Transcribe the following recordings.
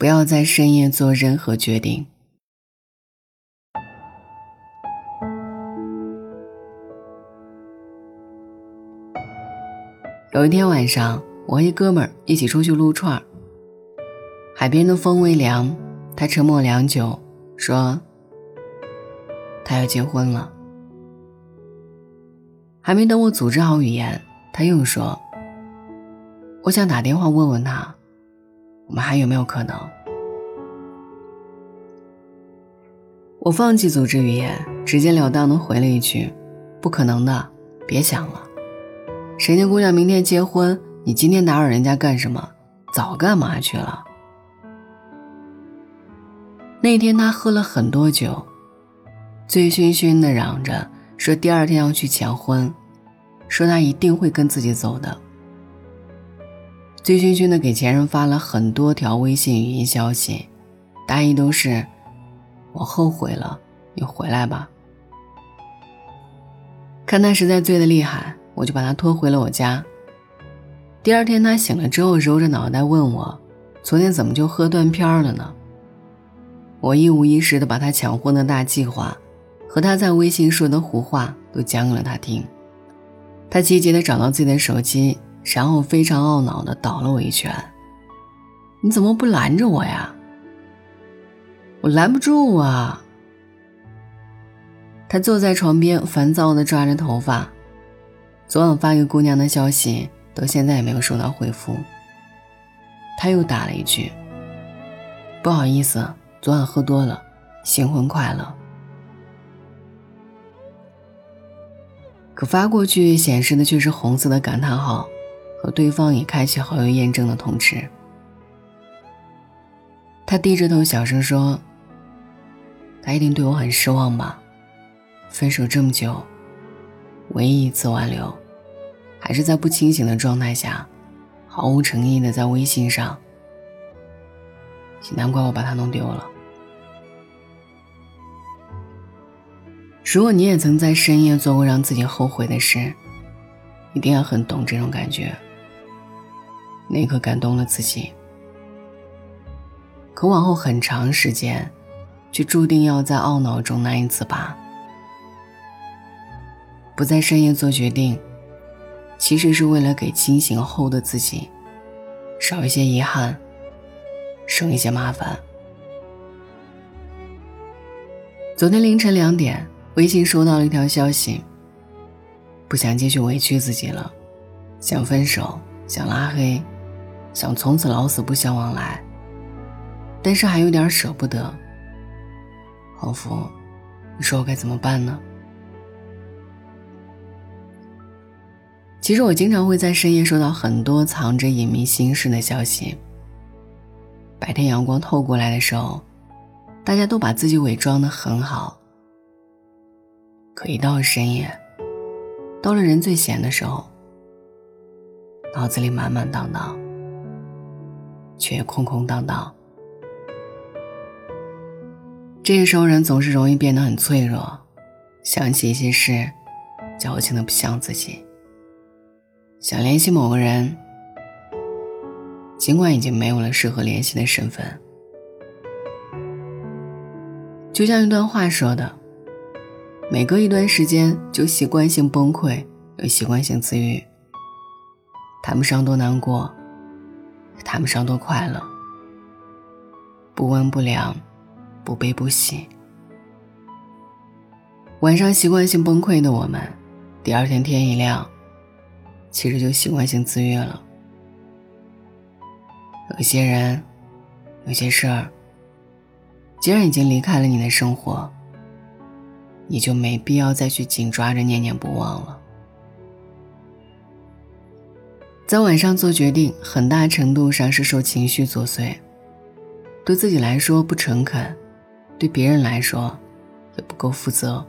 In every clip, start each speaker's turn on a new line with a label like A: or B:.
A: 不要在深夜做任何决定。有一天晚上，我和一哥们儿一起出去撸串儿。海边的风微凉，他沉默良久，说：“他要结婚了。”还没等我组织好语言，他又说：“我想打电话问问他，我们还有没有可能？”我放弃组织语言，直截了当的回了一句：“不可能的，别想了。”谁家姑娘明天结婚，你今天打扰人家干什么？早干嘛去了？那天他喝了很多酒，醉醺醺的嚷着说第二天要去抢婚，说他一定会跟自己走的。醉醺醺的给前任发了很多条微信语音消息，大意都是：“我后悔了，你回来吧。”看他实在醉得厉害。我就把他拖回了我家。第二天他醒了之后，揉着脑袋问我：“昨天怎么就喝断片了呢？”我一五一十的把他抢婚的大计划，和他在微信说的胡话都讲给了他听。他急急的找到自己的手机，然后非常懊恼的倒了我一拳：“你怎么不拦着我呀？”我拦不住啊！他坐在床边，烦躁的抓着头发。昨晚发给姑娘的消息，到现在也没有收到回复。他又打了一句：“不好意思，昨晚喝多了，新婚快乐。”可发过去显示的却是红色的感叹号，和对方已开启好友验证的通知。他低着头小声说：“他一定对我很失望吧？分手这么久。”唯一一次挽留，还是在不清醒的状态下，毫无诚意的在微信上。也难怪我把他弄丢了。如果你也曾在深夜做过让自己后悔的事，一定要很懂这种感觉。那一刻感动了自己，可往后很长时间，却注定要在懊恼中难以自拔。不在深夜做决定，其实是为了给清醒后的自己少一些遗憾，省一些麻烦。昨天凌晨两点，微信收到了一条消息：不想继续委屈自己了，想分手，想拉黑，想从此老死不相往来，但是还有点舍不得。黄福，你说我该怎么办呢？其实我经常会在深夜收到很多藏着隐秘心事的消息。白天阳光透过来的时候，大家都把自己伪装的很好。可一到深夜，到了人最闲的时候，脑子里满满当当，却空空荡荡。这个时候人总是容易变得很脆弱，想起一些事，矫情的不像自己。想联系某个人，尽管已经没有了适合联系的身份。就像一段话说的：“每隔一段时间就习惯性崩溃，又习惯性自愈。谈不上多难过，谈不上多快乐。不温不凉，不悲不喜。晚上习惯性崩溃的我们，第二天天一亮。”其实就习惯性自愈了。有些人，有些事儿，既然已经离开了你的生活，你就没必要再去紧抓着念念不忘了。在晚上做决定，很大程度上是受情绪作祟，对自己来说不诚恳，对别人来说也不够负责。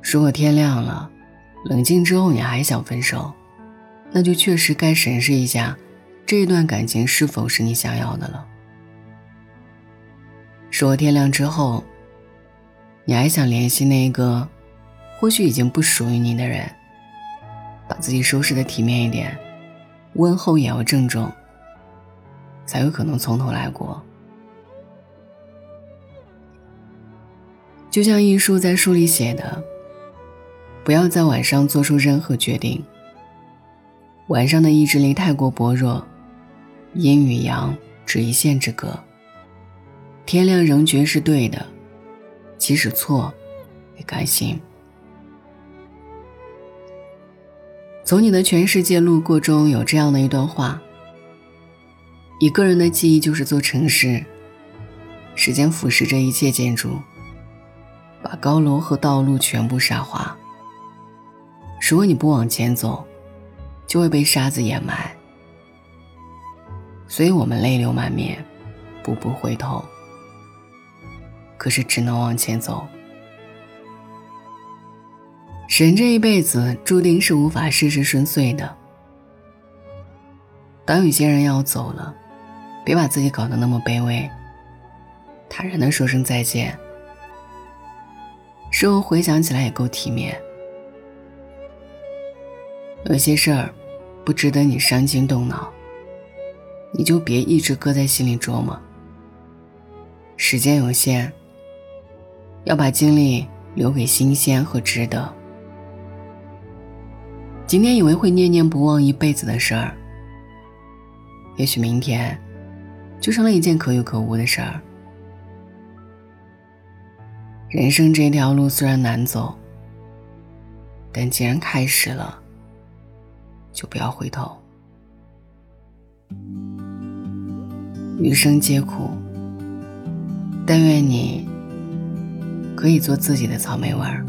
A: 如果天亮了。冷静之后，你还想分手，那就确实该审视一下，这一段感情是否是你想要的了。如果天亮之后，你还想联系那个，或许已经不属于你的人，把自己收拾的体面一点，问候也要郑重，才有可能从头来过。就像一书在书里写的：“不要在晚上做出任何决定。晚上的意志力太过薄弱，阴与阳只一线之隔。天亮仍觉是对的，即使错，也甘心。”从你的全世界路过中有这样的一段话：一个人的记忆就是座城市，时间腐蚀着一切建筑，把高楼和道路全部沙化。如果你不往前走，就会被沙子掩埋。所以我们泪流满面，步步回头，可是只能往前走。人这一辈子注定是无法事事顺遂的。当有些人要走了，别把自己搞得那么卑微，坦然的说声再见。事后回想起来也够体面。有些事儿不值得你伤筋动脑，你就别一直搁在心里琢磨。时间有限，要把精力留给新鲜和值得。今天以为会念念不忘一辈子的事儿，也许明天就成了一件可有可无的事儿。人生这条路虽然难走，但既然开始了，就不要回头。余生皆苦，但愿你可以做自己的草莓味儿。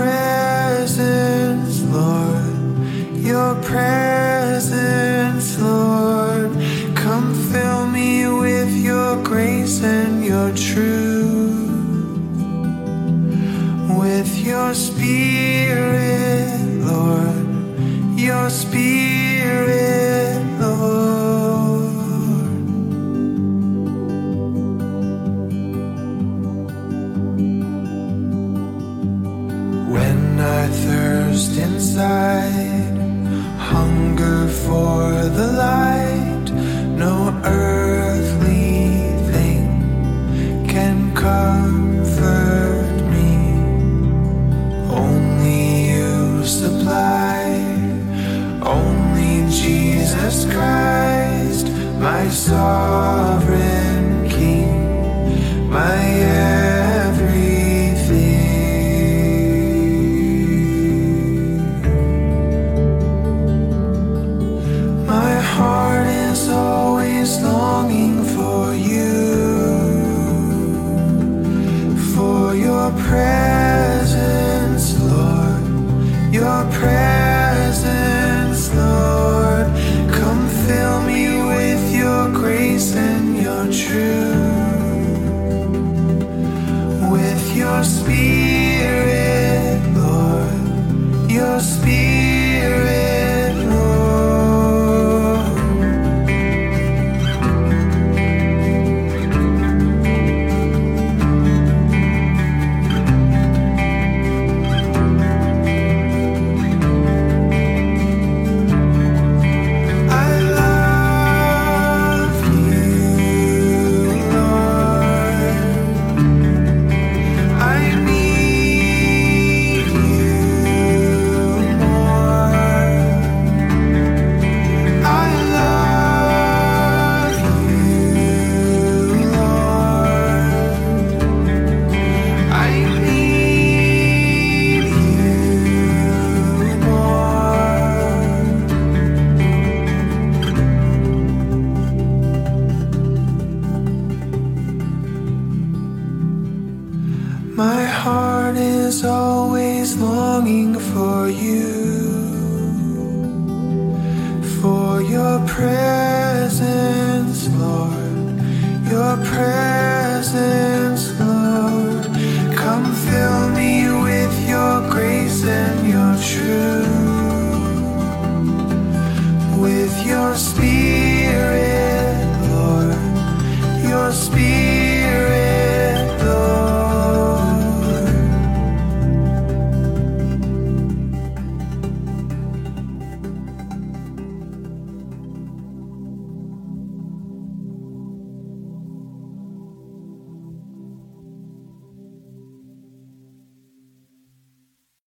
B: prayer.